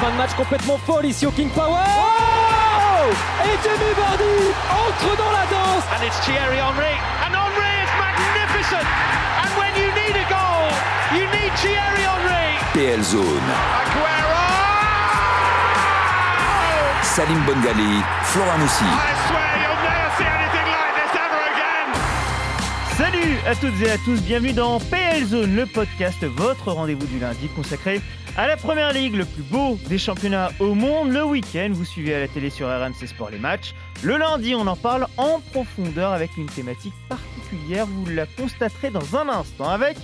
fin de match complètement folle ici au King Power. Oh Et Jamie Vardy entre dans la danse. And it's Thierry Henry. And Henry is magnificent. And when you need a goal, you need Thierry Henry. PL Zone. Aguero! Salim Bongali, Florent Moussi. I swear you'll never see anything like this ever again. Salut à toutes et à tous, bienvenue dans PL Zone, le podcast, votre rendez-vous du lundi consacré à la première ligue, le plus beau des championnats au monde. Le week-end, vous suivez à la télé sur RMC Sport les matchs. Le lundi, on en parle en profondeur avec une thématique particulière. Vous la constaterez dans un instant avec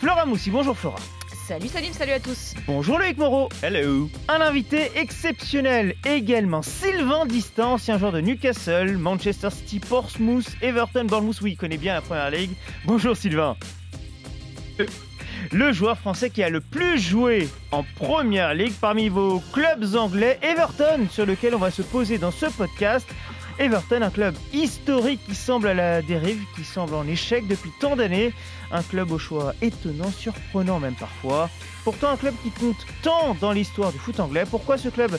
Flora Moussi. Bonjour Flora. Salut Salim, salut à tous. Bonjour Loïc Moreau. Hello. Un invité exceptionnel également, Sylvain Distin, ancien joueur de Newcastle, Manchester City, Portsmouth, Everton, Bournemouth. Oui, il connaît bien la première ligue. Bonjour Sylvain. Le joueur français qui a le plus joué en première ligue parmi vos clubs anglais, Everton, sur lequel on va se poser dans ce podcast. Everton, un club historique qui semble à la dérive, qui semble en échec depuis tant d'années. Un club au choix étonnant, surprenant même parfois. Pourtant un club qui compte tant dans l'histoire du foot anglais. Pourquoi ce club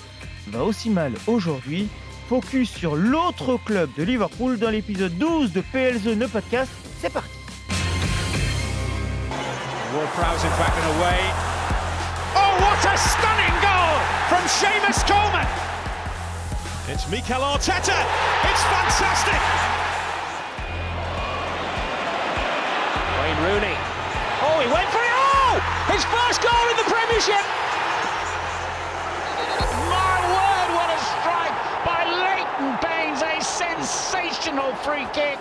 va aussi mal aujourd'hui? Focus sur l'autre club de Liverpool dans l'épisode 12 de PL Zone, le podcast. C'est parti Ward-Prowse in back and away. Oh, what a stunning goal from Seamus Coleman. It's Mikel Arteta. It's fantastic. Wayne Rooney. Oh, he went for it. Oh, his first goal in the Premiership. My word, what a strike by Leighton Baines. A sensational free kick.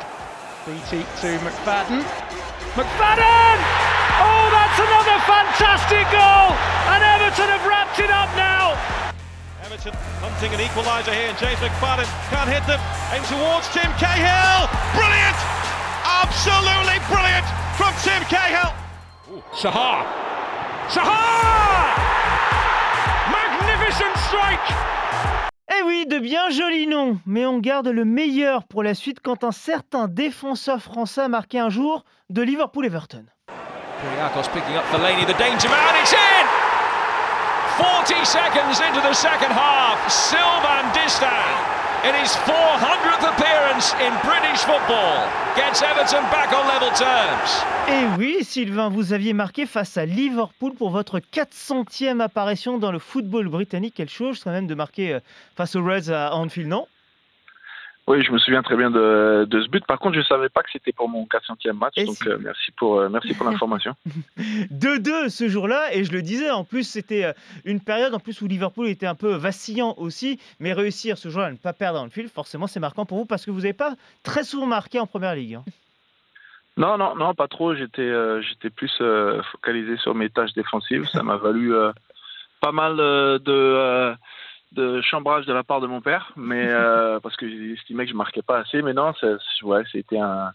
BT to McFadden. Hmm? McFadden! Oh, that's another fantastic goal! And Everton have wrapped it up now. Everton hunting an equaliser here, and James McFadden can't hit them. In towards Tim Cahill. Brilliant! Absolutely brilliant from Tim Cahill. Sahar. Sahar! Magnificent strike! Eh oui, de bien jolis noms, mais on garde le meilleur pour la suite quand un certain défenseur français a marqué un jour de Liverpool-Everton. Kyriakos picking up Fellaini, the danger man, it's in! 40 seconds into the second half, Sylvan Distan, in his 400th appearance in British football, gets Everton back on level terms. Et Eh oui, Sylvain, vous aviez marqué face à Liverpool pour votre 400e apparition dans le football britannique. Quelle chose quand même de marquer euh, face aux Reds à Anfield, non? Oui, je me souviens très bien de, de ce but. Par contre, je ne savais pas que c'était pour mon 400e match. Et donc, si. euh, merci pour, euh, merci pour l'information. 2-2 ce jour-là, et je le disais, en plus c'était euh, une période en plus où Liverpool était un peu vacillant aussi, mais réussir ce jour-là à ne pas perdre dans le fil, forcément c'est marquant pour vous parce que vous n'avez pas très souvent marqué en première ligue. hein. non, non, non, pas trop. J'étais euh, j'étais plus focalisé sur mes tâches défensives. Ça m'a valu pas mal de, de chambrage de la part de mon père, mais euh, parce que j'estimais que je marquais pas assez. Mais non, ça- ouais, c'était un,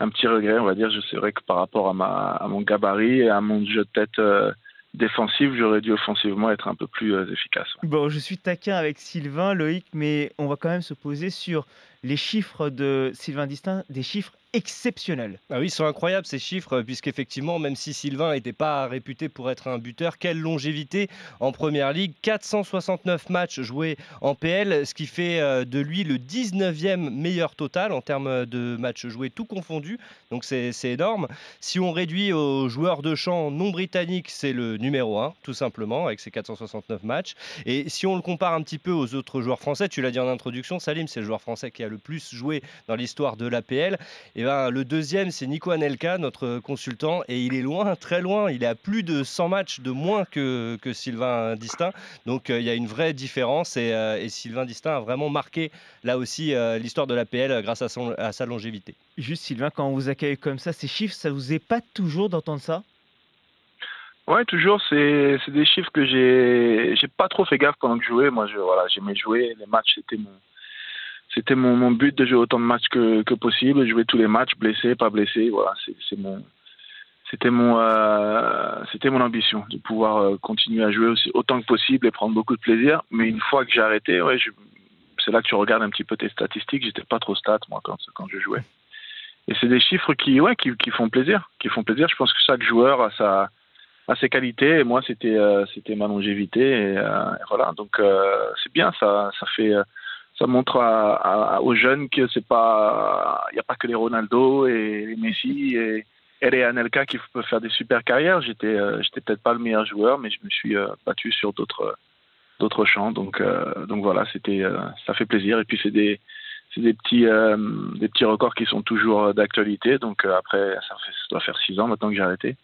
un petit regret, on va dire. Je C'est vrai que par rapport à, ma, à mon gabarit et à mon jeu de tête euh, défensif, j'aurais dû offensivement être un peu plus euh, efficace. Bon, je suis taquin avec Sylvain, Loïc, mais on va quand même se poser sur les chiffres de Sylvain Distin, des chiffres exceptionnels. Ah oui, ils sont incroyables ces chiffres, puisqu'effectivement, même si Sylvain n'était pas réputé pour être un buteur, quelle longévité en première ligue 469 matchs joués en PL, ce qui fait euh, de lui le 19e meilleur total en termes de matchs joués, tout confondu. Donc c'est c'est énorme. Si on réduit aux joueurs de champ non britanniques, c'est le numéro 1, tout simplement, avec ses 469 matchs. Et si on le compare un petit peu aux autres joueurs français, tu l'as dit en introduction, Salim, c'est le joueur français qui a le plus joué dans l'histoire de l'APL. Et ben, le deuxième, c'est Nico Anelka, notre consultant, et il est loin, très loin. Il est à plus de 100 matchs de moins que, que Sylvain Distin. Donc euh, il y a une vraie différence et, euh, et Sylvain Distin a vraiment marqué là aussi euh, l'histoire de l'APL grâce à, son, à sa longévité. Juste Sylvain, quand on vous accueille comme ça, ces chiffres, ça vous épate toujours d'entendre ça? Ouais, toujours. C'est c'est des chiffres que j'ai j'ai pas trop fait gaffe pendant que je jouais. Moi, je voilà, j'aimais jouer. Les matchs, c'était mon c'était mon, but de jouer autant de matchs que, que possible, jouer tous les matchs, blessé, pas blessé. Voilà, c'est mon c'était mon euh, mon ambition de pouvoir euh, continuer à jouer aussi autant que possible et prendre beaucoup de plaisir. Mais une fois que j'ai arrêté, ouais, c'est là que tu regardes un petit peu tes statistiques. J'étais pas trop stat moi quand quand je jouais. Et c'est des chiffres qui ouais qui, qui font plaisir, qui font plaisir. Je pense que chaque joueur a sa à ses qualités. Et moi, c'était c'était ma longévité. Et, voilà, donc c'est bien, ça, ça fait ça montre aux jeunes que c'est pas, il n'y a pas que les Ronaldo et les Messi et, et les Anelka qui peuvent faire des super carrières. J'étais, j'étais peut-être pas le meilleur joueur, mais je me suis battu sur d'autres, d'autres champs. Donc, donc voilà, c'était, ça fait plaisir. Et puis c'est des, c'est des petits, des petits records qui sont toujours d'actualité. Donc après, ça, ça doit faire six ans maintenant que j'ai arrêté.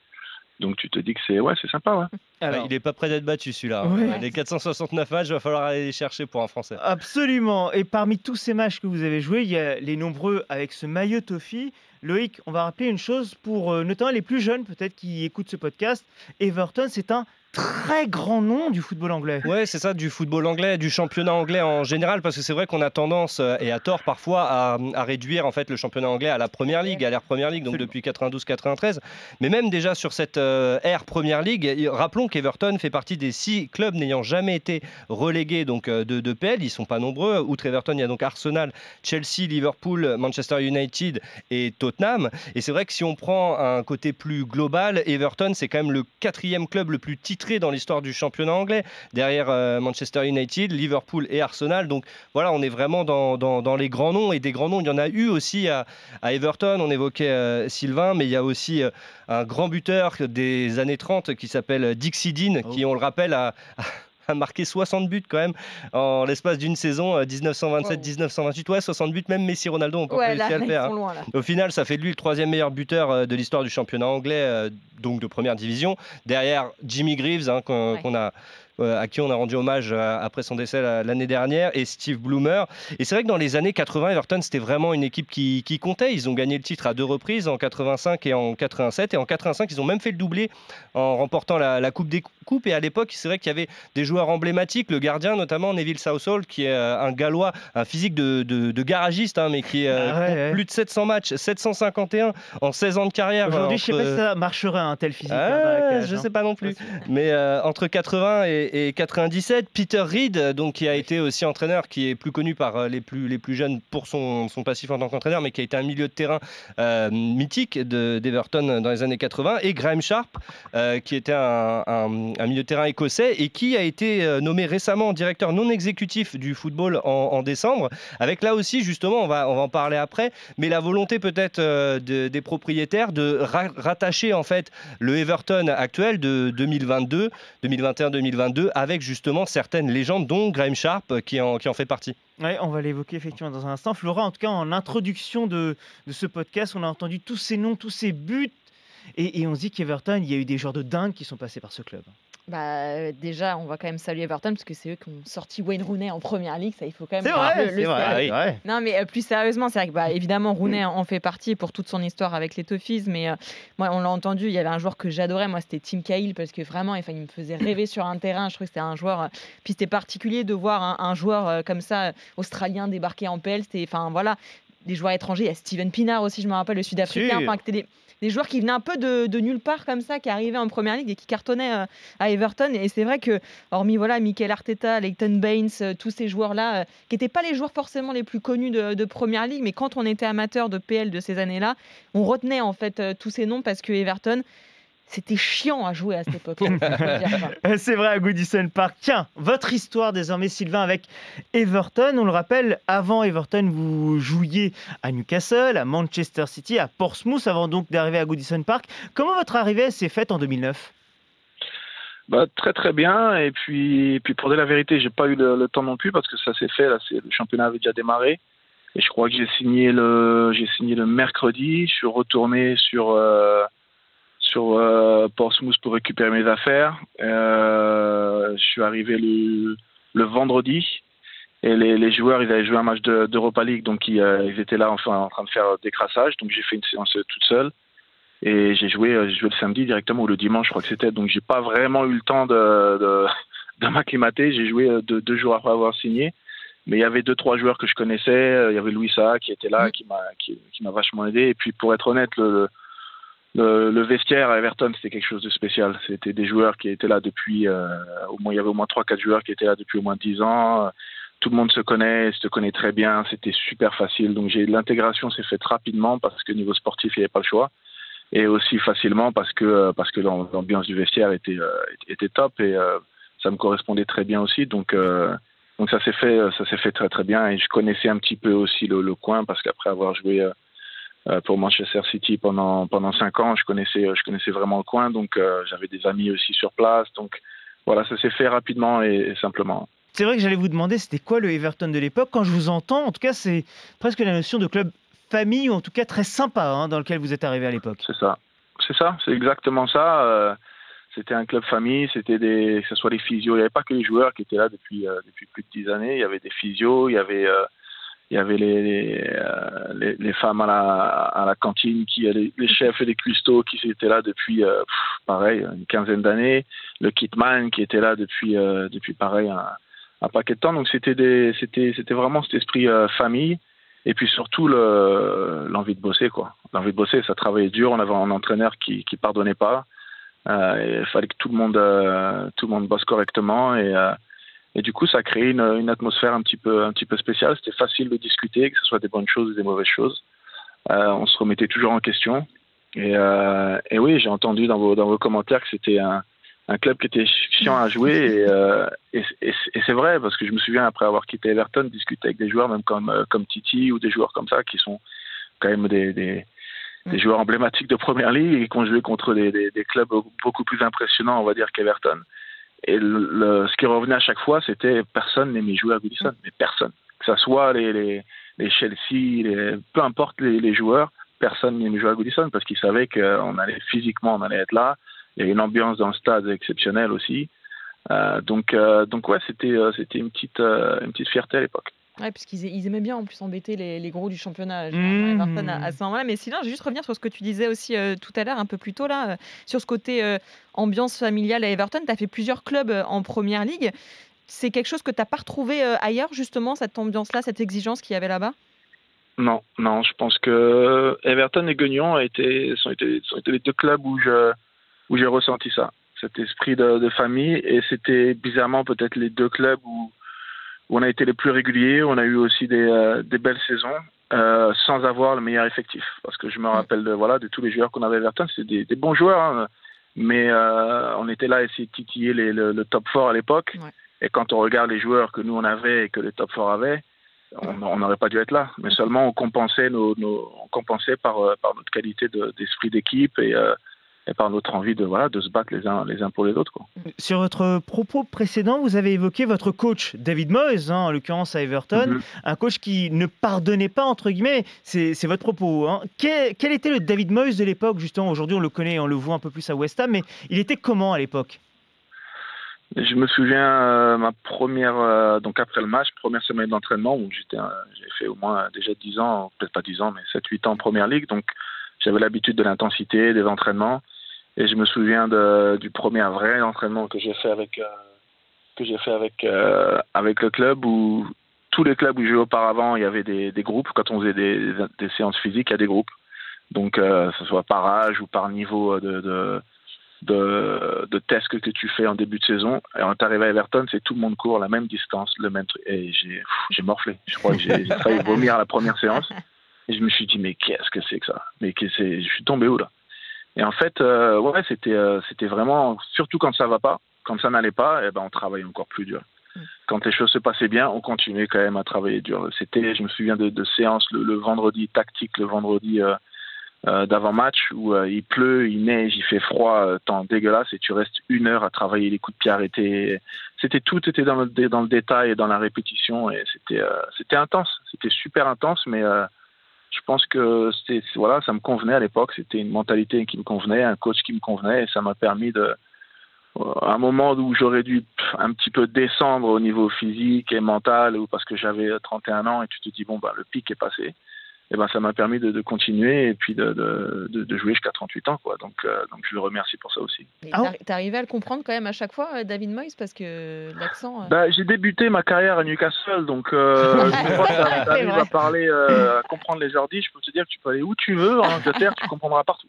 Donc tu te dis que c'est ouais, c'est sympa. Ouais. Alors, il n'est pas prêt d'être battu celui-là. Les 469 matchs, il va falloir aller les chercher pour un Français. Absolument. Et parmi tous ces matchs que vous avez joués, il y a les nombreux avec ce maillot Toffee. Loïc, on va rappeler une chose pour euh, notamment les plus jeunes peut-être qui écoutent ce podcast. Everton, c'est un très grand nom du football anglais. Ouais, c'est ça, du football anglais, du championnat anglais en général, parce que c'est vrai qu'on a tendance, euh, et à tort parfois, à, réduire en fait le championnat anglais à la première ligue, à l'ère première ligue, donc depuis 92-93. Mais même déjà sur cette euh, ère première ligue, rappelons qu'Everton fait partie des six clubs n'ayant jamais été relégués donc euh, de, de PL. Ils sont pas nombreux. Outre Everton, il y a donc Arsenal, Chelsea, Liverpool, Manchester United et Tottenham. Et c'est vrai que si on prend un côté plus global, Everton c'est quand même le quatrième club le plus titré dans l'histoire du championnat anglais, derrière euh, Manchester United, Liverpool et Arsenal. Donc voilà, on est vraiment dans, dans, les grands noms, et des grands noms, il y en a eu aussi à, à Everton, on évoquait euh, Sylvain, mais il y a aussi euh, un grand buteur des années 30 qui s'appelle Dixie Dean, qui, oh. on le rappelle, a a marqué 60 buts quand même en l'espace d'une saison 1927-1928. Ouais, 60 buts, même Messi Ronaldo on peut ouais, réussi à le faire. Hein. Au final, ça fait de lui le troisième meilleur buteur de l'histoire du championnat anglais donc de première division. Derrière Jimmy Greaves, hein, qu'on a euh, à qui on a rendu hommage euh, après son décès l'année dernière, et Steve Bloomer. Et c'est vrai que dans les années 80, Everton, c'était vraiment une équipe qui, comptait. Ils ont gagné le titre à deux reprises, en 85 et en 87. Et en 85, ils ont même fait le doublé en remportant la, Coupe des Coupes. Et à l'époque, c'est vrai qu'il y avait des joueurs emblématiques, le gardien notamment, Neville Southall, qui est euh, un gallois, un physique de, garagiste, hein, mais qui est ah plus de 700 matchs, 751 en 16 ans de carrière. Aujourd'hui, je ne sais pas si ça marcherait un tel physique. Ah, je ne sais pas non plus. Mais entre 80 et, et, 97. Peter Reed, donc, qui a été aussi entraîneur, qui est plus connu par euh, les plus, les plus jeunes pour son, son passif en tant qu'entraîneur, mais qui a été un milieu de terrain euh, mythique d'Everton dans les années 80. Et Graham Sharp, euh, qui était un, un, milieu de terrain écossais et qui a été nommé récemment directeur non exécutif du football en, décembre. Avec là aussi, justement, on va, on va en parler après, mais la volonté peut-être des propriétaires de rattacher en fait le Everton actuel de 2022, 2021-2022 avec justement certaines légendes, dont Graham Sharp qui en, qui en fait partie. Oui, on va l'évoquer effectivement dans un instant. Flora, en tout cas, en introduction de, de ce podcast, on a entendu tous ces noms, tous ces buts. Et, et on se dit qu'Everton, il y a eu des joueurs de dingue qui sont passés par ce club. Bah, euh, déjà, on va quand même saluer Everton parce que c'est eux qui ont sorti Wayne Rooney en première ligue. Ça, il faut quand même c'est vrai, le, vrai, Non, mais euh, plus sérieusement, c'est vrai que bah, évidemment, Rooney en fait partie pour toute son histoire avec les Toffees. Mais euh, moi, on l'a entendu, il y avait un joueur que j'adorais. Moi, c'était Tim Cahill parce que vraiment, il me faisait rêver sur un terrain. Je trouvais que c'était un joueur. Puis c'était particulier de voir un, joueur comme ça, australien, débarquer en PL. C'était, enfin, voilà, des joueurs étrangers. Il y a Steven Pinard aussi, je me rappelle, le Sud-Africain. Enfin, des des joueurs qui venaient un peu de, nulle part comme ça, qui arrivaient en première ligue et qui cartonnaient euh, à Everton. Et c'est vrai que, hormis voilà, Michael Arteta, Leighton Baines, euh, tous ces joueurs-là, euh, qui n'étaient pas les joueurs forcément les plus connus de, première ligue, mais quand on était amateur de PL de ces années-là, on retenait en fait tous ces noms parce que Everton, c'était chiant à jouer à cette époque. C'est vrai à Goodison Park. Tiens, votre histoire désormais, Sylvain, avec Everton. On le rappelle, avant Everton, vous jouiez à Newcastle, à Manchester City, à Portsmouth, avant donc d'arriver à Goodison Park. Comment votre arrivée s'est faite en 2009 bah, très très bien et puis puis pour dire la vérité j'ai pas eu le, temps non plus parce que ça s'est fait là c'est le championnat avait déjà démarré et je crois que j'ai signé le j'ai signé le mercredi je suis retourné sur euh, sur euh, Portsmouth pour récupérer mes affaires. Euh, je suis arrivé le, le vendredi et les, les, joueurs ils avaient joué un match d'Europa League donc ils, euh, ils, étaient là enfin en train de faire des crassages. Donc j'ai fait une séance toute seule et j'ai joué joué le samedi directement ou le dimanche je crois que c'était. Donc j'ai pas vraiment eu le temps de, de, de m'acclimater. J'ai joué deux, deux, jours après avoir signé. Mais il y avait deux trois joueurs que je connaissais. Il y avait Louis Saha qui était là qui m'a qui, qui m'a vachement aidé. Et puis pour être honnête le le, vestiaire à Everton, c'était quelque chose de spécial. C'était des joueurs qui étaient là depuis, euh, au moins, il y avait au moins 3-4 joueurs qui étaient là depuis au moins 10 ans. Tout le monde se connaît, se connaît très bien. C'était super facile. Donc l'intégration s'est faite rapidement parce que niveau sportif, il n'y avait pas le choix. et aussi facilement parce que parce que l'ambiance du vestiaire était était top et ça me correspondait très bien aussi. Donc donc ça s'est fait fait très très bien et je connaissais un petit peu aussi le coin parce qu'après avoir joué pour Manchester City pendant pendant cinq ans, je connaissais je connaissais vraiment le coin, donc j'avais des amis aussi sur place, donc voilà, ça s'est fait rapidement et, simplement. C'est vrai que j'allais vous demander c'était quoi le Everton de l'époque? Quand je vous entends, en tout cas, c'est presque la notion de club famille ou en tout cas très sympa hein, dans lequel vous êtes arrivé à l'époque. C'est ça, c'est ça, c'est exactement ça. Euh, c'était un club famille, c'était des, que ce soit les physios, il n'y avait pas que les joueurs qui étaient là depuis euh, depuis plus de dix années. Il y avait des physios, il y avait euh, il y avait les, les, les, femmes à la, à la cantine, qui, les, les chefs et les cuistots qui étaient là depuis, pareil, une quinzaine d'années. Le kitman qui était là depuis, depuis pareil, un, un, paquet de temps. Donc c'était, vraiment cet esprit famille et puis surtout l'envie de bosser. L'envie de bosser, ça travaillait dur. On avait un entraîneur qui qui pardonnait pas. Euh, il fallait que tout le monde euh, tout le monde bosse correctement et euh, et du coup ça a créé une, une, atmosphère un petit peu un petit peu spéciale. C'était facile de discuter, que ce soit des bonnes choses ou des mauvaises choses. on se remettait toujours en question. Et, et oui, j'ai entendu dans vos dans vos commentaires que c'était un un club qui était chiant à jouer et, euh, et, et, c'est vrai parce que je me souviens après avoir quitté Everton discuter avec des joueurs même comme euh, comme Titi ou des joueurs comme ça qui sont quand même des, des, des mm. joueurs emblématiques de première ligue et qui ont joué contre des, des, des clubs beaucoup plus impressionnants on va dire qu'Everton et le, ce qui revenait à chaque fois c'était personne n'aimait jouer à Goodison mais personne que ça soit les, les, les Chelsea les, peu importe les, joueurs personne n'aimait jouer à Goodison parce qu'ils savaient qu'on allait physiquement on allait être là il y a une ambiance dans le stade exceptionnelle aussi. Euh, donc, euh, donc ouais, c'était euh, c'était une petite une petite fierté à l'époque. Ouais, puisqu'ils ils aimaient bien en plus embêter les, les gros du championnat mmh. à, ce moment-là. Mais sinon, je vais juste revenir sur ce que tu disais aussi tout à l'heure, un peu plus tôt, là, sur ce côté ambiance familiale à Everton. Tu as fait plusieurs clubs en première ligue. C'est quelque chose que tu n'as pas retrouvé ailleurs, justement, cette ambiance-là, cette exigence qu'il y avait là-bas? Non, non, je pense que Everton et Guignon ont été, sont, été, sont été les deux clubs où je où j'ai ressenti ça, cet esprit de, de famille. Et c'était bizarrement peut-être les deux clubs où, où, on a été les plus réguliers. On a eu aussi des, euh, des belles saisons. Euh, sans avoir le meilleur effectif. Parce que je me rappelle de, voilà, de tous les joueurs qu'on avait à Everton, c'était des, des, bons joueurs, hein, mais euh, on était là à essayer de titiller les, le, le, top 4 à l'époque. Ouais. Et quand on regarde les joueurs que nous on avait et que les top 4 avaient, on n'aurait pas dû être là. Mais seulement on compensait, nos, nos on compensait par, par notre qualité d'esprit de, d'équipe et, euh, et par notre envie de, voilà, de se battre les uns, les uns pour les autres. Quoi. Sur votre propos précédent, vous avez évoqué votre coach David Moyes, hein, en l'occurrence à Everton, mm -hmm. un coach qui ne pardonnait pas, entre guillemets, c'est votre propos. Hein. Quel, quel, était le David Moyes de l'époque Justement, aujourd'hui on le connaît, on le voit un peu plus à West Ham, mais il était comment à l'époque? Je me souviens euh, ma première euh, donc après le match, première semaine d'entraînement où j'étais euh, j'ai fait au moins déjà 10 ans, peut-être pas 10 ans mais 7 8 ans en première ligue donc j'avais l'habitude de l'intensité, des entraînements et je me souviens du premier vrai entraînement que j'ai fait avec euh, que j'ai fait avec euh, avec le club où tous les clubs où j'ai auparavant, il y avait des, groupes. Quand on faisait des, séances physiques, il y a des groupes. Donc, euh, que ce soit par âge ou par niveau de, de, de, test que, tu fais en début de saison. Et quand tu arrives à Everton, c'est tout le monde court la même distance, le même truc. Et j'ai morflé. Je crois que j'ai failli vomir la première séance. Et je me suis dit, mais qu'est-ce que c'est que ça? Mais que je suis tombé où là? Et en fait, euh, ouais, c'était euh, c'était vraiment, surtout quand ça va pas, quand ça n'allait pas, eh ben on travaillait encore plus dur. Mm. Quand les choses se passaient bien, on continuait quand même à travailler dur. C'était, je me souviens de, de séances le, le, vendredi tactique, le vendredi euh, d'avant-match où il pleut, il neige, il fait froid, temps dégueulasse, et tu restes une heure à travailler les coups de pied arrêtés. C'était tout était dans le dans le détail et dans la répétition, et c'était c'était intense, c'était super intense, mais je pense que c'était voilà, ça me convenait à l'époque. C'était une mentalité qui me convenait, un coach qui me convenait, et ça m'a permis de, à un moment où j'aurais dû un petit peu descendre au niveau physique et mental, ou parce que j'avais 31 ans et tu te dis bon bah le pic est passé et ben ça m'a permis de, de, continuer et puis de, de, de jouer jusqu'à 38 ans quoi. Donc euh, donc je le remercie pour ça aussi. Ah T'es arrivé à le comprendre quand même à chaque fois, euh, David Moyes, parce que l'accent. Euh... Bah, j'ai débuté ma carrière à Newcastle, donc euh, je crois que t'arrives à parler, à comprendre les ordi. Je peux te dire que tu peux aller où tu veux en Angleterre, tu comprendras partout.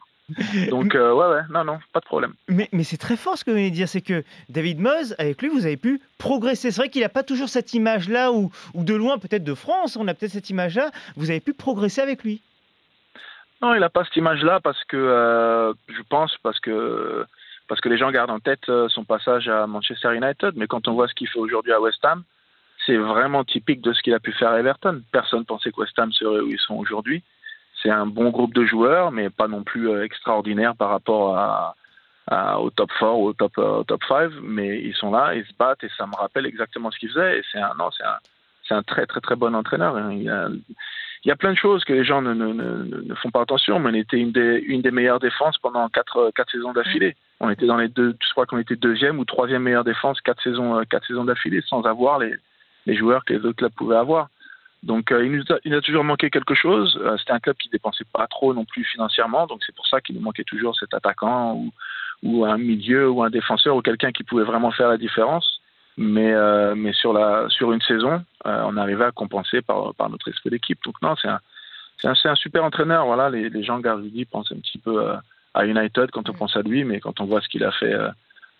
Donc, euh, ouais, ouais, non, non, pas de problème. Mais, mais c'est très fort ce que vous venez de dire, c'est que David Moyes, avec lui, vous avez pu progresser. C'est vrai qu'il n'a pas toujours cette image-là, ou, ou de loin, peut-être de France, on a peut-être cette image-là. Vous avez pu progresser avec lui. Non, il n'a pas cette image-là parce que euh, je pense parce que parce que les gens gardent en tête euh, son passage à Manchester United. Mais quand on voit ce qu'il fait aujourd'hui à West Ham, c'est vraiment typique de ce qu'il a pu faire à Everton. Personne pensait que West Ham serait où ils sont aujourd'hui. C'est un bon groupe de joueurs, mais pas non plus euh, extraordinaire par rapport à, au top 4 ou au top, au top 5. Mais ils sont là, ils se battent et ça me rappelle exactement ce qu'ils faisaient. Et c'est un, non, c'est un, c'est un très très très bon entraîneur. Il a, il y a plein de choses que les gens ne, ne, ne, ne font pas attention, mais on était une des, une des meilleures défenses pendant quatre, quatre saisons d'affilée. On était dans les deux, je crois qu'on était deuxième ou troisième meilleure défense quatre saisons, quatre saisons d'affilée sans avoir les, les joueurs que les autres clubs pouvaient avoir. Donc euh, il, nous a, il a toujours manqué quelque chose. Euh, C'était un club qui dépensait pas trop non plus financièrement, donc c'est pour ça qu'il nous manquait toujours cet attaquant ou, ou un milieu ou un défenseur ou quelqu'un qui pouvait vraiment faire la différence. Mais, euh, mais sur, la, sur une saison, on arrivait à compenser par, par notre esprit d'équipe. Donc non, c'est un, un, un, super entraîneur. Voilà, les, les gens Garudi pensent un petit peu à United quand on pense à lui, mais quand on voit ce qu'il a fait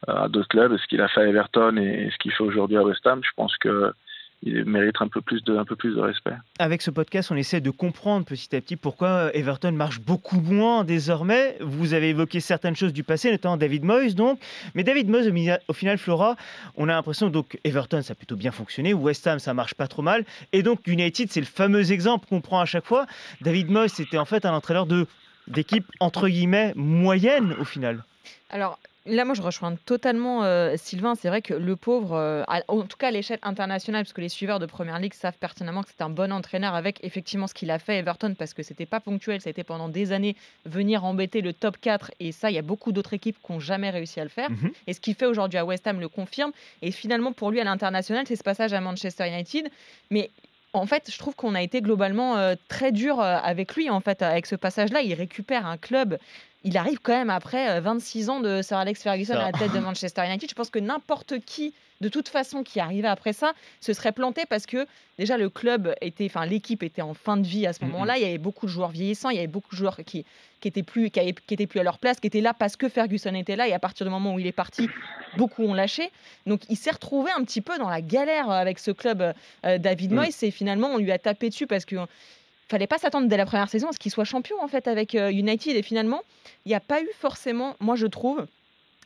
à d'autres clubs, ce qu'il a fait à Everton et, et ce qu'il fait aujourd'hui à West Ham, je pense que il mérite un peu plus de un peu plus de respect. Avec ce podcast, on essaie de comprendre petit à petit pourquoi Everton marche beaucoup moins désormais. Vous avez évoqué certaines choses du passé, notamment David Moyes donc, mais David Moyes au final Flora, on a l'impression donc Everton ça a plutôt bien fonctionné, West Ham ça marche pas trop mal et donc United c'est le fameux exemple qu'on prend à chaque fois. David Moyes c'était en fait un entraîneur de d'équipe entre guillemets moyenne au final. Alors, Là, moi, je rejoins totalement euh, Sylvain. C'est vrai que le pauvre, euh, à, en tout cas à l'échelle internationale, parce que les suiveurs de Première Ligue savent pertinemment que c'est un bon entraîneur avec effectivement ce qu'il a fait à Everton, parce que c'était pas ponctuel, ça a été pendant des années venir embêter le top 4. Et ça, il y a beaucoup d'autres équipes qui n'ont jamais réussi à le faire. Mm -hmm. Et ce qu'il fait aujourd'hui à West Ham le confirme. Et finalement, pour lui, à l'international, c'est ce passage à Manchester United. Mais en fait, je trouve qu'on a été globalement euh, très dur avec lui. En fait, avec ce passage-là, il récupère un club. Il arrive quand même après euh, 26 ans de Sir Alex Ferguson ça. à la tête de Manchester United. Je pense que n'importe qui, de toute façon, qui arrivait après ça, se serait planté parce que déjà le club était, enfin l'équipe était en fin de vie à ce moment-là. Mm -hmm. Il y avait beaucoup de joueurs vieillissants, il y avait beaucoup de joueurs qui qui étaient plus qui, avaient, qui étaient plus à leur place, qui étaient là parce que Ferguson était là. Et à partir du moment où il est parti, beaucoup ont lâché. Donc il s'est retrouvé un petit peu dans la galère avec ce club euh, David Moyes mm. et finalement on lui a tapé dessus parce que fallait pas s'attendre dès la première saison à ce qu'il soit champion en fait avec euh, United et finalement il n'y a pas eu forcément moi je trouve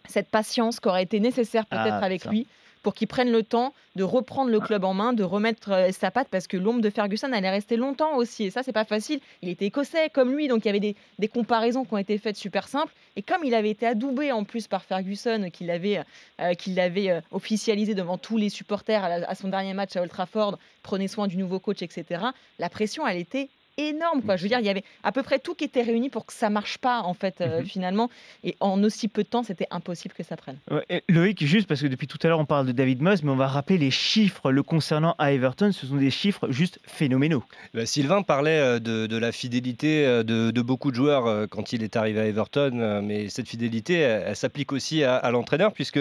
cette patience qui aurait été nécessaire peut-être ah, avec ça. lui pour qu'il prenne le temps de reprendre le club en main, de remettre euh, sa patte, parce que l'ombre de Ferguson allait rester longtemps aussi. Et ça, c'est pas facile. Il était écossais comme lui, donc il y avait des, des, comparaisons qui ont été faites super simples. Et comme il avait été adoubé en plus par Ferguson, qu'il avait, euh, euh, officialisé devant tous les supporters à, la, à son dernier match à Old Trafford, prenez soin du nouveau coach, etc., la pression, elle était énorme quoi. Je veux dire, il y avait à peu près tout qui était réuni pour que ça marche pas en fait euh, mm -hmm. finalement et en aussi peu de temps, c'était impossible que ça prenne. Ouais, Loïc juste parce que depuis tout à l'heure on parle de David Moss mais on va rappeler les chiffres le concernant à Everton, ce sont des chiffres juste phénoménaux. Bah, Sylvain parlait euh, de, de, la fidélité euh, de, de, beaucoup de joueurs quand il est arrivé à Everton mais cette fidélité elle, elle s'applique aussi à, à l'entraîneur puisque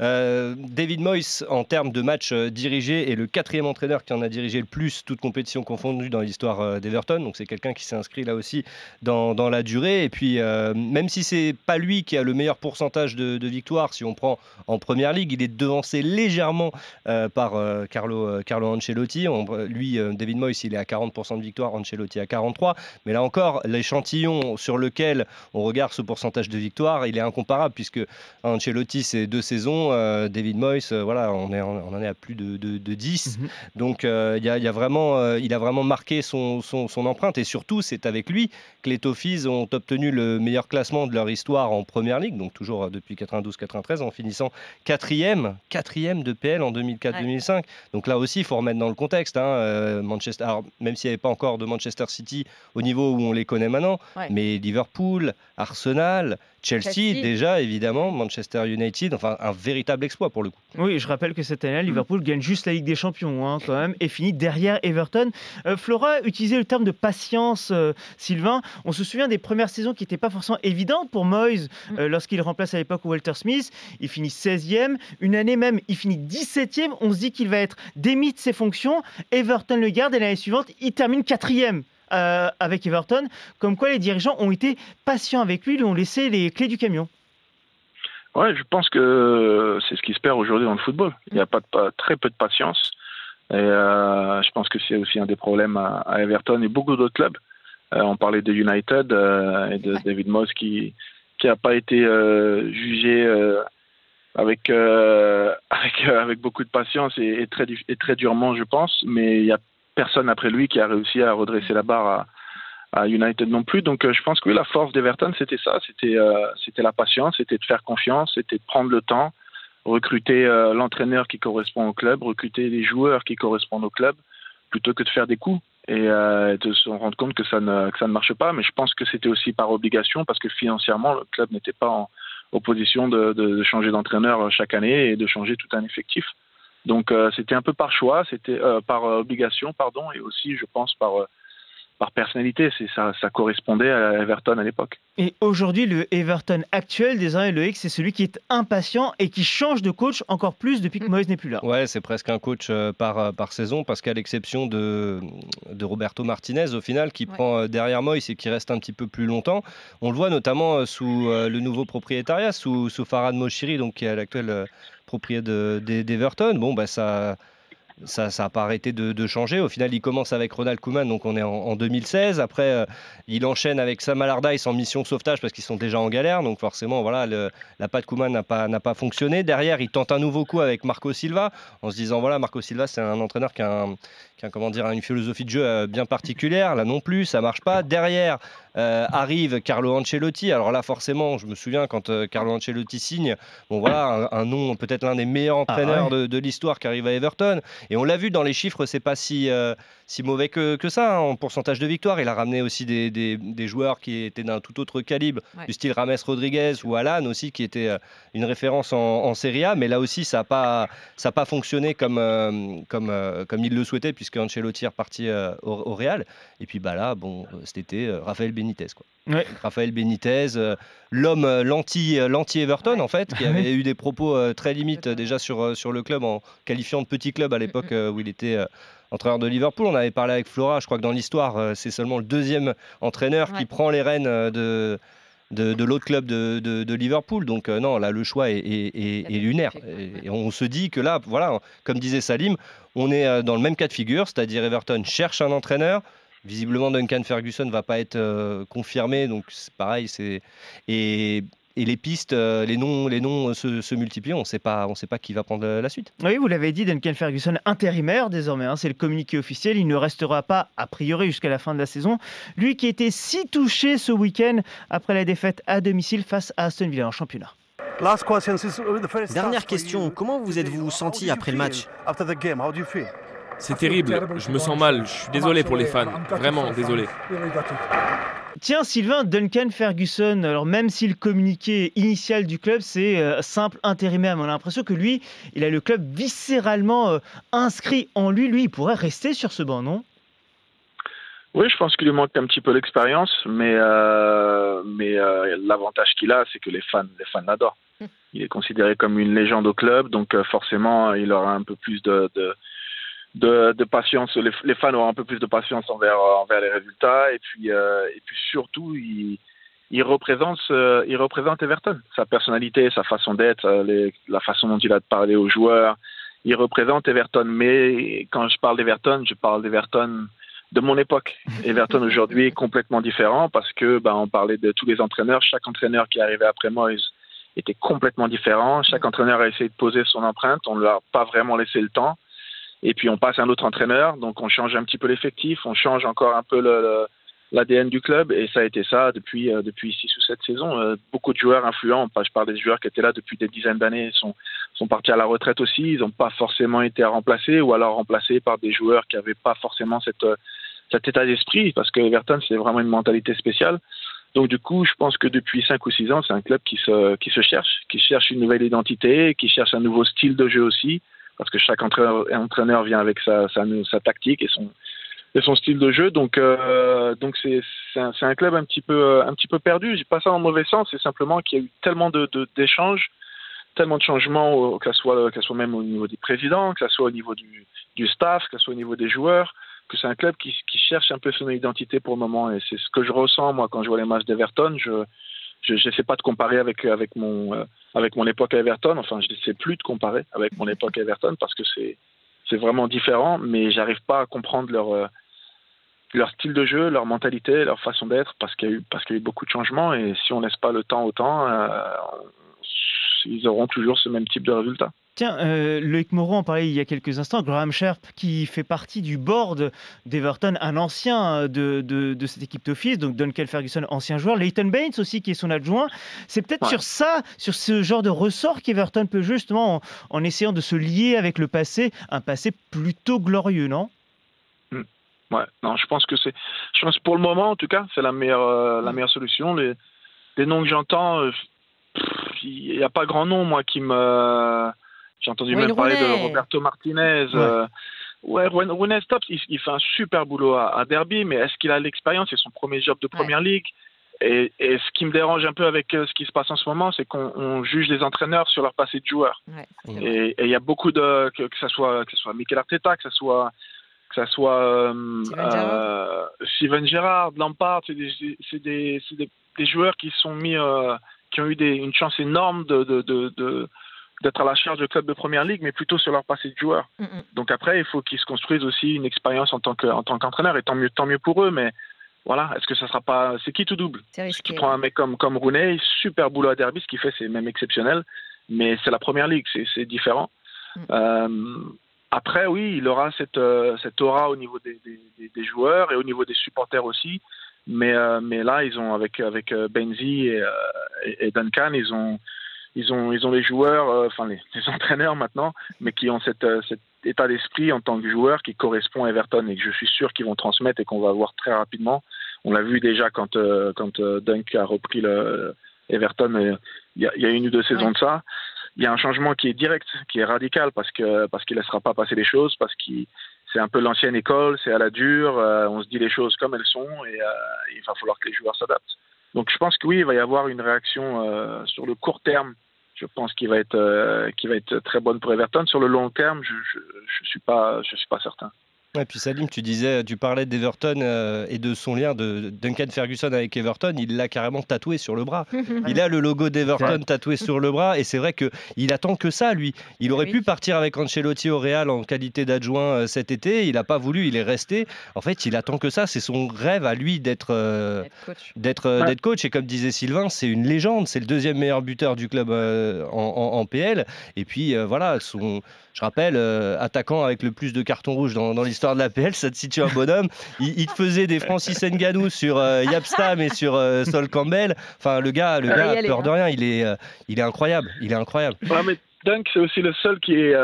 euh, David Moyes, en termes de matchs euh, dirigés, est le quatrième entraîneur qui en a dirigé le plus, toute compétition confondue dans l'histoire euh, d'Everton. Donc c'est quelqu'un qui s'est inscrit là aussi dans, la durée. Et puis, euh, même si c'est pas lui qui a le meilleur pourcentage de, victoires, si on prend en première ligue, il est devancé légèrement par Carlo, Ancelotti. Lui, David Moyes, il est à 40% de victoires, Ancelotti à 43. Mais là encore, l'échantillon sur lequel on regarde ce pourcentage de victoires, il est incomparable puisque Ancelotti, c'est deux saisons euh, David Moyes, euh, voilà, on, est, on en est à plus de, de, de 10. Mm -hmm. Donc euh, il y, y, a vraiment, il a vraiment marqué son, son, son empreinte et surtout c'est avec lui que les Toffees ont obtenu le meilleur classement de leur histoire en première ligue, donc toujours depuis 92-93 en finissant quatrième, quatrième de PL en 2004-2005. Ouais. Donc là aussi il faut remettre dans le contexte. Hein, Manchester, alors, même s'il n'y avait pas encore de Manchester City au niveau où on les connaît maintenant, ouais. mais Liverpool, Arsenal, Chelsea, Chelsea, déjà évidemment, Manchester United, enfin un véritable exploit pour le coup. Oui, je rappelle que cette année, Liverpool mmh. gagne juste la Ligue des Champions hein, quand même et finit derrière Everton. Euh, Flora utilisait le terme de patience, euh, Sylvain. On se souvient des premières saisons qui n'étaient pas forcément évidentes pour Moyes mmh. euh, lorsqu'il remplace à l'époque Walter Smith. Il finit 16e, une année même, il finit 17e. On se dit qu'il va être démis de ses fonctions. Everton le garde et l'année suivante, il termine 4e euh, avec Everton, comme quoi les dirigeants ont été patients avec lui, lui ont laissé les clés du camion. Ouais, je pense que c'est ce qui se perd aujourd'hui dans le football. Il n'y a pas, de, pas très peu de patience. Et euh, je pense que c'est aussi un des problèmes à, à Everton et beaucoup d'autres clubs. on parlait de United et de David Moss qui qui n'a pas été jugé avec avec avec beaucoup de patience et, très et très durement, je pense. Mais il y a personne après lui qui a réussi à redresser la barre à, United non plus. Donc je pense que oui, la force d'Everton, c'était ça, c'était c'était la patience, c'était de faire confiance, c'était de prendre le temps, recruter l'entraîneur qui correspond au club, recruter les joueurs qui correspondent au club plutôt que de faire des coups et euh, de se rendre compte que ça, ne, que ça ne marche pas. Mais je pense que c'était aussi par obligation parce que financièrement, le club n'était pas en, position de, de, changer d'entraîneur chaque année et de changer tout un effectif. Donc euh, c'était un peu par choix, c'était euh, par obligation, pardon, et aussi, je pense, par par personnalité. C'est ça, ça correspondait à Everton à l'époque. Et aujourd'hui, le Everton actuel, désormais le X, c'est celui qui est impatient et qui change de coach encore plus depuis que Moïse n'est plus là. Ouais, c'est presque un coach euh, par, euh, par saison parce qu'à l'exception de, de Roberto Martinez, au final, qui prend euh, derrière Moïse et qui reste un petit peu plus longtemps, on le voit notamment sous le nouveau propriétariat, sous, sous Farad Moshiri, donc qui est l'actuel propriétaire d'Everton. Bon, bah ça ça n'a pas arrêté de, changer. Au final, il commence avec Ronald Koeman, donc on est en, 2016. Après, euh, il enchaîne avec Sam Allardyce en mission sauvetage parce qu'ils sont déjà en galère. Donc forcément, voilà, la patte Koeman n'a pas, pas fonctionné. Derrière, il tente un nouveau coup avec Marco Silva en se disant, voilà, Marco Silva, c'est un entraîneur qui a, comment dire, une philosophie de jeu euh, bien particulière. Là non plus, ça marche pas. Derrière, euh, arrive Carlo Ancelotti. Alors là, forcément, je me souviens quand Carlo Ancelotti signe, bon voilà, un, nom peut-être l'un des meilleurs ah entraîneurs de, de l'histoire qui arrive à Everton. Et on l'a vu dans les chiffres, c'est pas si, euh, si mauvais que, que ça hein, en pourcentage de victoire. Il a ramené aussi des, des, joueurs qui étaient d'un tout autre calibre, du style Rames Rodriguez ou Alan aussi, qui était euh, une référence en, en Serie A. Mais là aussi, ça n'a pas, ça pas fonctionné comme, euh, comme, comme il le souhaitait, puisque Ancelotti est reparti au, Real. Et puis bah là, bon, c'était Raphaël Benitez. Quoi. Raphaël Benitez, l'homme l'anti-Everton en fait, qui avait eu des propos très limites déjà sur, sur le club en qualifiant de petit club à l'époque euh, où il était euh, entraîneur de Liverpool. On avait parlé avec Flora, je crois que dans l'histoire, euh, c'est seulement le deuxième entraîneur qui prend les rênes de, de, l'autre club de, Liverpool. Donc non, là, le choix est, lunaire. Et, on se dit que là, voilà, comme disait Salim, on est dans le même cas de figure, c'est-à-dire Everton cherche un entraîneur. Visiblement, Duncan Ferguson ne va pas être confirmé, donc c'est pareil. Et et les pistes, euh, les noms, les noms se, multiplient. On ne sait pas, on sait pas qui va prendre la suite. Oui, vous l'avez dit, Duncan Ferguson intérimaire désormais. Hein, c'est le communiqué officiel. Il ne restera pas a priori jusqu'à la fin de la saison. Lui qui était si touché ce week-end après la défaite à domicile face à Aston Villa en championnat. Dernière question, comment vous êtes-vous senti après le match C'est terrible, je me sens mal, je suis désolé pour les fans, vraiment désolé. Tiens, Sylvain, Duncan Ferguson, alors même si le communiqué initial du club, c'est euh, simple intérimaire, on a l'impression que lui, il a le club viscéralement euh, inscrit en lui. Lui, il pourrait rester sur ce banc, non? Oui, je pense qu'il lui manque un petit peu l'expérience, mais, euh, mais l'avantage qu'il a, c'est que les fans, les fans l'adorent. Hum. Il est considéré comme une légende au club, donc forcément, il aura un peu plus de de, patience. Les, fans auront un peu plus de patience envers, envers les résultats. Et puis, euh, et puis surtout, il, il, représente, euh, il représente Everton. Sa personnalité, sa façon d'être, euh, la façon dont il a de parler aux joueurs. Il représente Everton. Mais quand je parle d'Everton, je parle d'Everton de mon époque. Everton aujourd'hui est complètement différent parce que ben, on parlait de tous les entraîneurs. Chaque entraîneur qui arrivait après Moyes était complètement différent. Chaque entraîneur a essayé de poser son empreinte. On ne leur a pas vraiment laissé le temps et puis on passe à un autre entraîneur, donc on change un petit peu l'effectif, on change encore un peu l'ADN du club, et ça a été ça depuis euh, depuis six ou sept saisons. Euh, beaucoup de joueurs influents, je parle des joueurs qui étaient là depuis des dizaines d'années, sont sont partis à la retraite aussi. Ils n'ont pas forcément été remplacés, ou alors remplacés par des joueurs qui n'avaient pas forcément cette cet état d'esprit, parce que Everton c'est vraiment une mentalité spéciale. Donc du coup, je pense que depuis cinq ou six ans, c'est un club qui se qui se cherche, qui cherche une nouvelle identité, qui cherche un nouveau style de jeu aussi parce que chaque entraîneur, vient avec sa, tactique et son, style de jeu. Donc, euh, c'est un, club un petit peu, un petit peu perdu. Pas ça dans le mauvais sens. C'est simplement qu'il y a eu tellement d'échanges, tellement de changements, que ce soit, même au niveau des présidents, que ce soit au niveau du, staff, que ce soit au niveau des joueurs, que c'est un club qui, cherche un peu son identité pour le moment. Et c'est ce que je ressens moi quand je vois les matchs d'Everton. Je n'essaie pas de comparer avec avec mon euh, avec mon époque à Everton. Enfin, je n'essaie plus de comparer avec mon époque à Everton parce que c'est vraiment différent. Mais j'arrive pas à comprendre leur euh, leur style de jeu, leur mentalité, leur façon d'être, parce qu'il y a eu parce qu'il y a eu beaucoup de changements et si on laisse pas le temps au temps, euh, ils auront toujours ce même type de résultat. Tiens, euh, Loïc Moreau en parlait il y a quelques instants. Graham Sharp, qui fait partie du board d'Everton, un ancien de, de, cette équipe d'office, donc Duncan Ferguson, ancien joueur. Leighton Baines aussi, qui est son adjoint. C'est peut-être sur ça, sur ce genre de ressort qu'Everton peut justement, en, essayant de se lier avec le passé, un passé plutôt glorieux, non? Hmm. Ouais, non, je pense que c'est. Je pense pour le moment, en tout cas, c'est la meilleure, euh, la hmm. meilleure solution. Les, les noms que j'entends, euh, il n'y a pas grand nom, moi, qui me j'ai entendu même parler de Roberto Martinez. Ouais, euh, Stops, il, fait un super boulot à, Derby, mais est-ce qu'il a l'expérience? C'est son premier job de Première Ligue. Et, ce qui me dérange un peu avec euh, ce qui se passe en ce moment, c'est qu'on juge les entraîneurs sur leur passé de joueur. et il y a beaucoup de que, ce soit que ce soit Mikel Arteta, que ce soit que ça soit euh, euh Steven Gerrard, Lampard, c'est des, des, des, des, joueurs qui sont mis, qui ont eu une chance énorme de, de, de d'être à la charge de club de première ligue, mais plutôt sur leur passé de joueur. Mm, mm. Donc après, il faut qu'ils se construisent aussi une expérience en tant que, en tant qu'entraîneur, et tant mieux, tant mieux pour eux. Mais voilà, est-ce que ça sera pas, c'est qui tout double? Tu prends un mec comme comme Rooney, super boulot à Derby, ce qu'il fait, c'est même exceptionnel, mais c'est la première ligue, c'est différent. Mm. Euh, après, oui, il aura cette, euh, cette aura au niveau des, des, des, joueurs et au niveau des supporters aussi. Mais, euh, mais là, ils ont avec avec Benzi et, et Duncan, ils ont ils ont ils ont les joueurs, euh, enfin les, entraîneurs maintenant, mais qui ont cette, euh, cet état d'esprit en tant que joueur qui correspond à Everton et que je suis sûr qu'ils vont transmettre et qu'on va voir très rapidement. On l'a vu déjà quand euh, quand Dunk a repris le Everton il y, a, y, a, une ou deux saisons de ça. Il y a un changement qui est direct, qui est radical parce que parce qu'il laissera pas passer les choses, parce qu'il c'est un peu l'ancienne école, c'est à la dure, on se dit les choses comme elles sont et il va falloir que les joueurs s'adaptent. Donc je pense que oui, il va y avoir une réaction sur le court terme je pense qu'il va être euh, va être très bonne pour Everton. Sur le long terme, je je, je suis pas je suis pas certain. Ouais, puis Salim, tu disais, tu parlais d'Everton euh, et de son lien de Duncan Ferguson avec Everton. Il l'a carrément tatoué sur le bras. il a le logo d'Everton tatoué sur le bras et c'est vrai que il attend que ça, lui. Il aurait pu partir avec Ancelotti au Real en qualité d'adjoint euh, cet été. Il n'a pas voulu, il est resté. En fait, il attend que ça. C'est son rêve à lui d'être d'être coach. coach. Et comme disait Sylvain, c'est une légende. C'est le deuxième meilleur buteur du club en, en, PL. Et puis voilà, son je rappelle, euh, attaquant avec le plus de cartons rouges dans, l'histoire de l'APL, ça te situe un bonhomme. Il, te faisait des Francis Nganou sur euh, Yapstam et sur euh, Sol Campbell. Enfin, le gars, le gars, peur de rien, il est, il est incroyable. Il est incroyable. mais Dunk, c'est aussi le seul qui est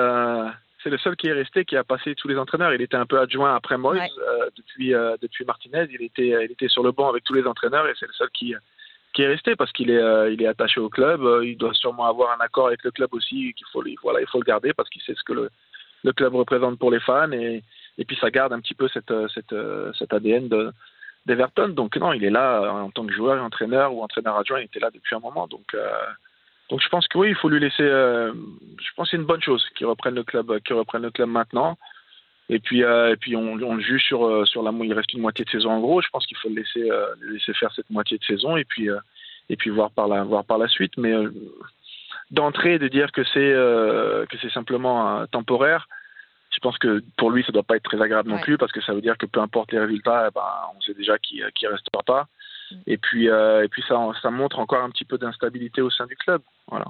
c'est le seul qui est resté, qui a passé tous les entraîneurs. Il était un peu adjoint après Moïse depuis, depuis Martinez. Il était, il était sur le banc avec tous les entraîneurs et c'est le seul qui, qui est resté parce qu'il est, euh, il est attaché au club. Euh, il doit sûrement avoir un accord avec le club aussi. Faut, il faut le garder parce qu'il sait ce que le, club représente pour les fans et, puis ça garde un petit peu euh, cet ADN de, d'Everton. Donc non, il est là en tant que joueur et entraîneur ou entraîneur adjoint. Il était là depuis un moment. Donc donc je pense que oui, il faut lui laisser. je pense que c'est une bonne chose qu'il reprenne le club, qu'il reprenne le club maintenant. Et puis, euh, et puis on, on, le juge sur, euh, sur la il reste une moitié de saison en gros. Je pense qu'il faut le laisser, euh, laisser faire cette moitié de saison et puis, et puis voir, par la, voir par la suite. Mais d'entrée, de dire que c'est que c'est simplement temporaire, je pense que pour lui, ça doit pas être très agréable non plus parce que ça veut dire que peu importe les résultats, eh ben, on sait déjà qu'il ne restera pas. Mm. Et puis, et puis ça, ça montre encore un petit peu d'instabilité au sein du club. Voilà.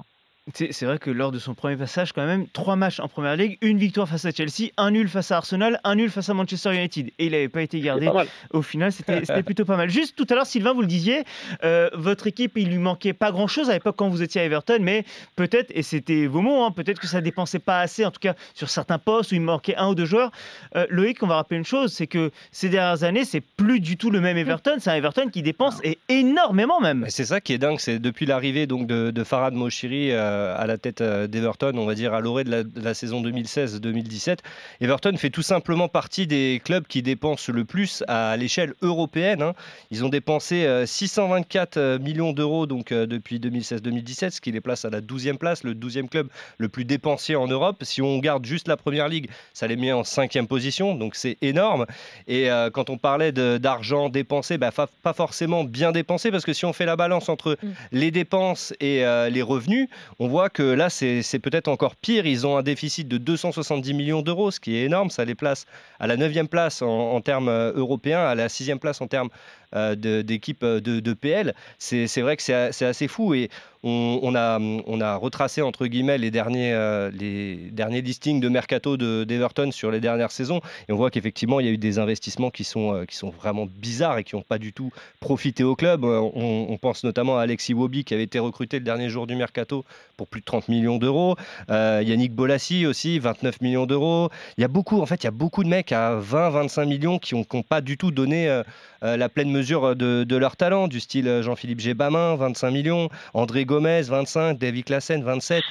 C'est vrai que lors de son premier passage, quand même, trois matchs en première ligue, une victoire face à Chelsea, un nul face à Arsenal, un nul face à Manchester United. Et il n'avait pas été gardé. Au final, c'était plutôt pas mal. Juste tout à l'heure, Sylvain, vous le disiez, euh, votre équipe, il lui manquait pas grand-chose à l'époque quand vous étiez à Everton, mais peut-être, et c'était vos mots, hein, peut-être que ça dépensait pas assez, en tout cas sur certains postes où il manquait un ou deux joueurs. Euh, Loïc, on va rappeler une chose, c'est que ces dernières années, c'est plus du tout le même Everton. C'est un Everton qui dépense et énormément même. C'est ça qui est dingue, c'est depuis l'arrivée donc de, de Farad Moshiri. Euh, à la tête euh, d'Everton, on va dire à l'orée de, la saison 2016-2017. Everton fait tout simplement partie des clubs qui dépensent le plus à l'échelle européenne. Hein. Ils ont dépensé 624 euh, euh, millions d'euros donc depuis 2016-2017, ce qui les place à la 12e place, le 12e club le plus dépensier en Europe. Si on garde juste la première ligue, ça les met en 5e position, donc c'est énorme. Et quand on parlait d'argent dépensé, bah, pas forcément bien dépensé, parce que si on fait la balance entre mm. les dépenses et les revenus, on voit que là, c'est peut-être encore pire. Ils ont un déficit de 270 millions d'euros, ce qui est énorme. Ça les place à la 9e place en, termes euh, européens, à la 6e place en termes euh, d'équipe de, de, PL. C'est vrai que c'est assez fou. Et on, a, on a retracé entre guillemets les derniers, euh, les derniers listings de mercato d'Everton sur les dernières saisons et on voit qu'effectivement il y a eu des investissements qui sont, euh, qui sont vraiment bizarres et qui n'ont pas du tout profité au club. Euh, on, pense notamment à Alexis Wobi qui avait été recruté le dernier jour du mercato pour plus de 30 millions d'euros. Yannick Bolassi aussi 29 millions d'euros. Il y a beaucoup en fait il y a beaucoup de mecs à 20-25 millions qui n'ont pas du tout donné la pleine mesure de, de, leur talent du style Jean-Philippe Gébamin 25 millions, André Gomez, 25, David Klassen, 27.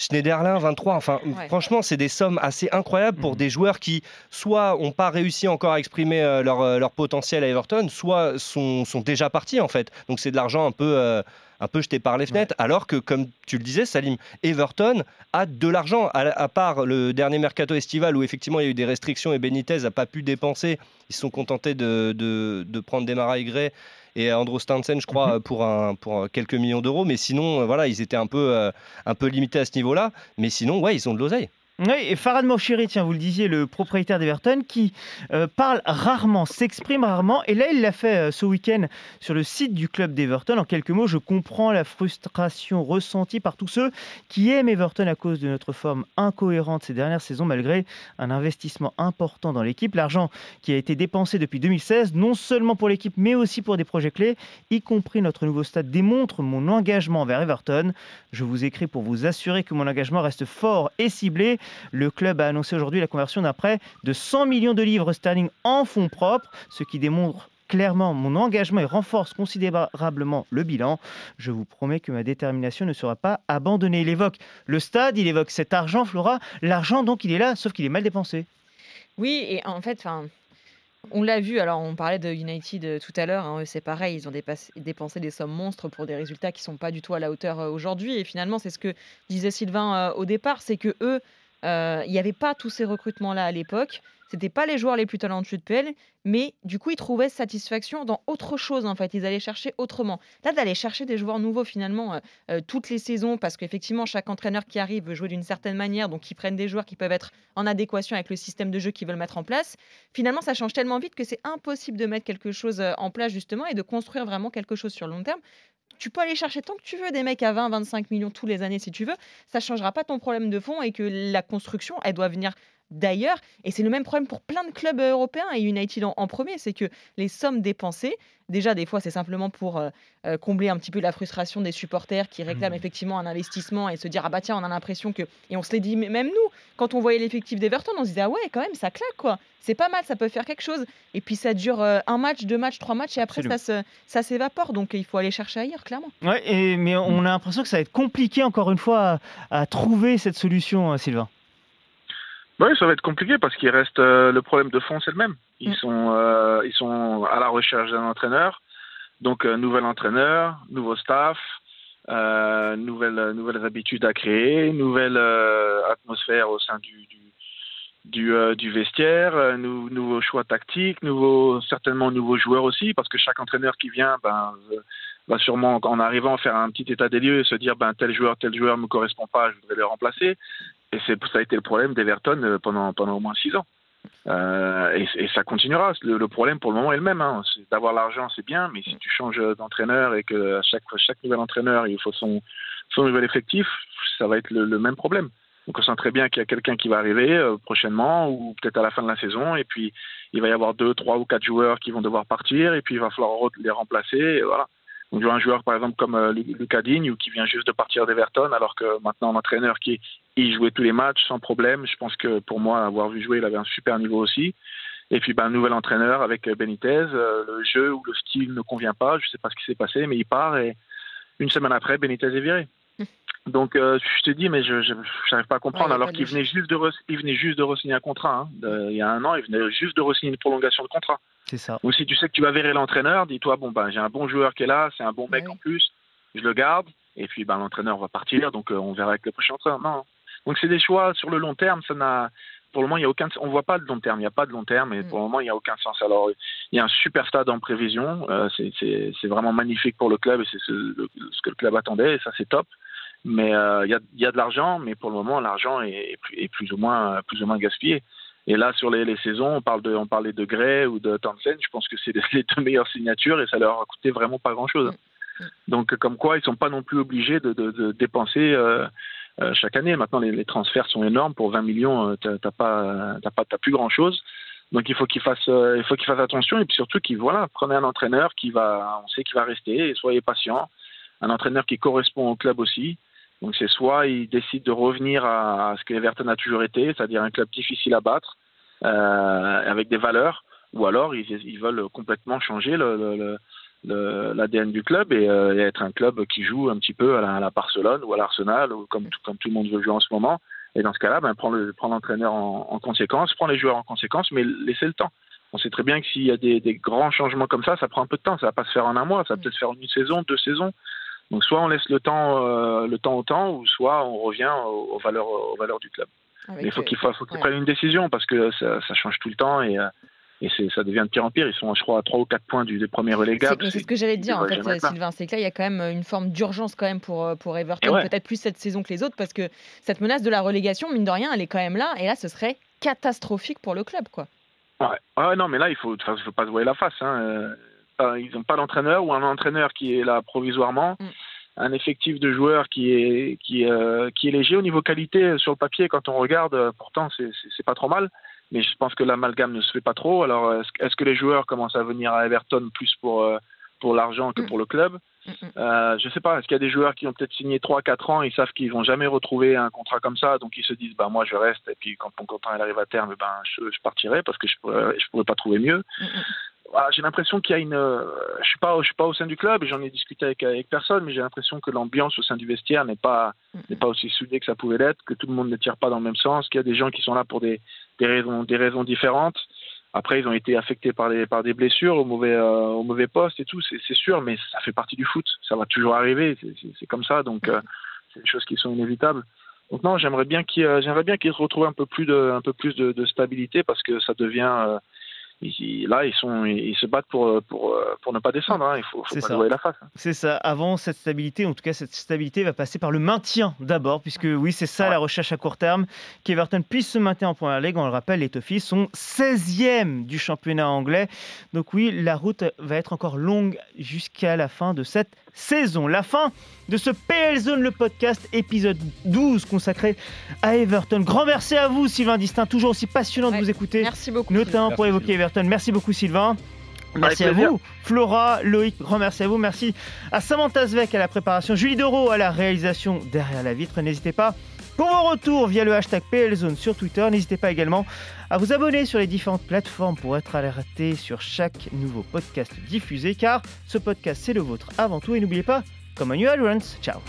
Schneiderlin 23. Enfin, franchement, c'est des sommes assez incroyables pour mhm. des joueurs qui, soit n'ont pas réussi encore à exprimer euh, euh, leur, potentiel à Everton, soit sont, déjà partis, en fait. Donc, c'est de l'argent un peu. Euh, un peu jeté par les fenêtres, alors que, comme tu le disais, Salim, Everton a de l'argent, à, part le dernier mercato estival où effectivement il y a eu des restrictions et Benitez n'a pas pu dépenser. Ils se sont contentés de, de, prendre des Gray et Andrew Stansen, je crois, mhm. pour, un, pour quelques millions d'euros. Mais sinon, euh, voilà, ils étaient un peu, euh, un peu limités à ce niveau-là. Mais sinon, ouais, ils ont de l'oseille. Oui, Farad Moshiri, tiens, vous le disiez, le propriétaire d'Everton, qui euh, parle rarement, s'exprime rarement. Et là, il l'a fait euh, ce week-end sur le site du club d'Everton. En quelques mots, je comprends la frustration ressentie par tous ceux qui aiment Everton à cause de notre forme incohérente ces dernières saisons, malgré un investissement important dans l'équipe. L'argent qui a été dépensé depuis 2016, non seulement pour l'équipe, mais aussi pour des projets clés, y compris notre nouveau stade, démontre mon engagement vers Everton. Je vous écris pour vous assurer que mon engagement reste fort et ciblé. Le club a annoncé aujourd'hui la conversion d'un prêt de 100 millions de livres sterling en fonds propres, ce qui démontre clairement mon engagement et renforce considérablement le bilan. Je vous promets que ma détermination ne sera pas abandonnée. Il évoque le stade, il évoque cet argent, Flora. L'argent, donc, il est là, sauf qu'il est mal dépensé. Oui, et en fait, enfin. On l'a vu, alors on parlait de United euh, tout à l'heure, hein, c'est pareil, ils ont dépensé des sommes monstres pour des résultats qui ne sont pas du tout à la hauteur euh, aujourd'hui. Et finalement, c'est ce que disait Sylvain euh, au départ, c'est que eux, il n'y avait pas tous ces recrutements-là à l'époque. C'était pas les joueurs les plus talentueux de PL, mais du coup, ils trouvaient satisfaction dans autre chose, en fait. Ils allaient chercher autrement. Là, d'aller chercher des joueurs nouveaux, finalement, euh, euh, toutes les saisons, parce qu'effectivement, chaque entraîneur qui arrive veut jouer d'une certaine manière, donc ils prennent des joueurs qui peuvent être en adéquation avec le système de jeu qu'ils veulent mettre en place. Finalement, ça change tellement vite que c'est impossible de mettre quelque chose en place, justement, et de construire vraiment quelque chose sur le long terme tu peux aller chercher tant que tu veux des mecs à 20, 25 millions tous les années si tu veux. Ça changera pas ton problème de fond et que la construction, elle doit venir d'ailleurs. Et c'est le même problème pour plein de clubs européens et United en, premier, c'est que les sommes dépensées, déjà des fois c'est simplement pour euh, euh, combler un petit peu la frustration des supporters qui réclament mmh. effectivement un investissement et se dire ah bah tiens on a l'impression que et on se l'est dit même nous quand on voyait l'effectif d'Everton on se disait ah ouais quand même ça claque quoi. C'est pas mal ça peut faire quelque chose. Et puis ça dure euh, un match deux matchs trois matchs et après ça ça s'évapore. Donc il faut aller chercher ailleurs clairement. Ouais et, mais on a l'impression que ça va être compliqué encore une fois à, à trouver cette solution Sylvain oui, ça va être compliqué parce qu'il reste euh, le problème de fond, c'est le même. Ils mm. sont, euh, ils sont à la recherche d'un entraîneur, donc euh, nouvel entraîneur, nouveau staff, nouvelles, nouvelles habitudes à créer, nouvelle atmosphère au sein du, du, du, vestiaire, nouveaux choix tactiques, nouveaux, certainement nouveaux joueurs aussi, parce que chaque entraîneur qui vient, ben va sûrement, en arrivant, faire un petit état des lieux et se dire ben, tel joueur, tel joueur ne me correspond pas, je voudrais le remplacer. Et ça a été le problème d'Everton euh, pendant, pendant au moins six ans. Euh, et, ça continuera. Le, problème pour le moment est le même. Hein. D'avoir l'argent, c'est bien, mais si tu changes d'entraîneur et que à chaque, chaque nouvel entraîneur, il faut son, son nouvel effectif, ça va être le, même problème. Donc on sent très bien qu'il y a quelqu'un qui va arriver euh, prochainement ou peut-être à la fin de la saison, et puis il va y avoir deux, trois ou quatre joueurs qui vont devoir partir, et puis il va falloir les remplacer. Voilà. Donc, un joueur, par exemple, comme euh, Lucas Digne, qui vient juste de partir d'Everton, alors que maintenant, l'entraîneur qui il jouait tous les matchs sans problème. Je pense que pour moi, avoir vu jouer, il avait un super niveau aussi. Et puis, ben, un nouvel entraîneur avec euh, Benitez. Euh, le jeu ou le style ne convient pas. Je ne sais pas ce qui s'est passé, mais il part et une semaine après, Benitez est viré. Donc, je te dis, mais je n'arrive pas à comprendre. alors qu'il venait juste de il venait juste de re-signer un contrat. Hein. il y a un an, il venait juste de re-signer une prolongation de contrat. C'est ça. Ou si tu sais que tu vas verrer l'entraîneur, dis-toi bon ben j'ai un bon joueur qui est là, c'est un bon mec en plus, je le garde et puis ben l'entraîneur va partir, donc euh, on verra avec le prochain entraîneur. Non. Donc c'est des choix sur le long terme, ça n'a pour le moment, il y a aucun, on voit pas de long terme. Il n'y a pas de long terme, et mm. pour le moment, il n'y a aucun sens. Alors, il y a un super stade en prévision. Euh, c'est vraiment magnifique pour le club, et c'est ce, que le club attendait, et ça, c'est top. Mais il y a, y, a, de l'argent, mais pour le moment, l'argent est, est, plus ou moins plus ou moins gaspillé. Et là, sur les, les, saisons, on, parle de, on parlait de Gray ou de Townsend. Je pense que c'est les deux meilleures signatures et ça leur a coûté vraiment pas grand-chose. Mm. Donc, comme quoi, ils sont pas non plus obligés de, de, de dépenser euh, euh, chaque année. Maintenant, les, les, transferts sont énormes. Pour 20 millions, euh, pas, t'as pas, plus grand-chose. Donc, il faut qu'ils fassent, il faut qu'ils fassent attention et puis surtout qu'ils, voilà, prenez un entraîneur qui va, on sait qu'il va rester. Et soyez patient. Un entraîneur qui correspond au club aussi. Donc c'est soit ils décident de revenir à, ce que Everton a toujours été, c'est-à-dire un club difficile à battre, avec des valeurs, ou alors ils, veulent complètement changer l'ADN du club euh, et, être un club qui joue un petit peu à la, Barcelone ou à l'Arsenal, comme, comme tout le monde veut jouer en ce moment. Et dans ce cas-là, ben, l'entraîneur en, en, conséquence, prends les joueurs en conséquence, mais laissez le temps. On sait très bien que s'il y a des, grands changements comme ça, ça prend un peu de temps. Ça va pas se faire en un mois, ça va peut-être se faire en une saison, deux saisons. Donc soit on laisse le temps, euh, le temps au temps, ou soit on revient aux valeurs du club. Il faut qu'il faut, faut prenne une décision parce que ça, ça, change tout le temps et, euh, et ça devient de pire en pire. Ils sont, je crois, à 3 ou 4 points du, des premiers relégables. C'est ce que j'allais dire, en fait, Sylvain. C'est que là, il y a quand même une forme d'urgence quand même pour, euh, pour Everton, peut-être plus cette saison que les autres, parce que cette menace de la relégation, mine de rien, elle est quand même là. Et là, ce serait catastrophique pour le club, quoi. Ouais, non, mais là, il faut, faut pas se voir la face. Hein ils n'ont pas d'entraîneur ou un entraîneur qui est là provisoirement. Mm. Un effectif de joueurs qui est, qui, euh, qui est léger au niveau qualité sur le papier. Quand on regarde, euh, pourtant, c'est pas trop mal. Mais je pense que l'amalgame ne se fait pas trop. Alors, est-ce que les joueurs commencent à venir à Everton plus pour, euh, pour l'argent que mm. pour le club? Mm, euh, Je sais pas. Est-ce qu'il y a des joueurs qui ont peut-être signé 3-4 ans, ils savent qu'ils vont jamais retrouver un contrat comme ça, donc ils se disent bah moi je reste et puis quand mon contrat arrive à terme, ben je, je partirai parce que je pourrais, je pourrais pas trouver mieux. Ah, j'ai l'impression qu'il y a une. Euh, je suis pas, je suis pas au sein du club et j'en ai discuté avec, avec personne, mais j'ai l'impression que l'ambiance au sein du vestiaire n'est pas n'est pas aussi soudée que ça pouvait l'être, que tout le monde ne tire pas dans le même sens, qu'il y a des gens qui sont là pour des, des raisons des raisons différentes. Après, ils ont été affectés par des par des blessures au mauvais euh, au mauvais poste et tout, c'est sûr, mais ça fait partie du foot, ça va toujours arriver, c'est comme ça, donc euh, c'est des choses qui sont inévitables. Donc non, j'aimerais bien qu'ils j'aimerais bien qu'ils retrouvent un peu plus de un peu plus de, de stabilité parce que ça devient là, ils, sont, ils se battent pour, pour, pour ne pas descendre. Hein. Il faut, faut pas ça. la face. Hein. C'est ça. Avant cette stabilité, en tout cas, cette stabilité va passer par le maintien d'abord, puisque oui, c'est ça la recherche à court terme. Qu'Everton puisse se maintenir en première ligue. On le rappelle, les Toffees sont 16e du championnat anglais. Donc oui, la route va être encore longue jusqu'à la fin de cette saison. La fin de ce PL Zone, le podcast, épisode 12 consacré à Everton. Grand merci à vous, Sylvain Distin, toujours aussi passionnant de vous écouter. Merci beaucoup. Notamment pour évoquer Everton. Merci beaucoup, Sylvain. Merci à vous, Flora, Loïc, grand merci à vous. Merci à Samantha Zvek à la préparation, Julie Doro à la réalisation derrière la vitre. N'hésitez pas pour vos retours via le hashtag PLZone sur Twitter. N'hésitez pas également à vous abonner sur les différentes plateformes pour être alerté sur chaque nouveau podcast diffusé car ce podcast c'est le vôtre avant tout et n'oubliez pas, comme un new Ciao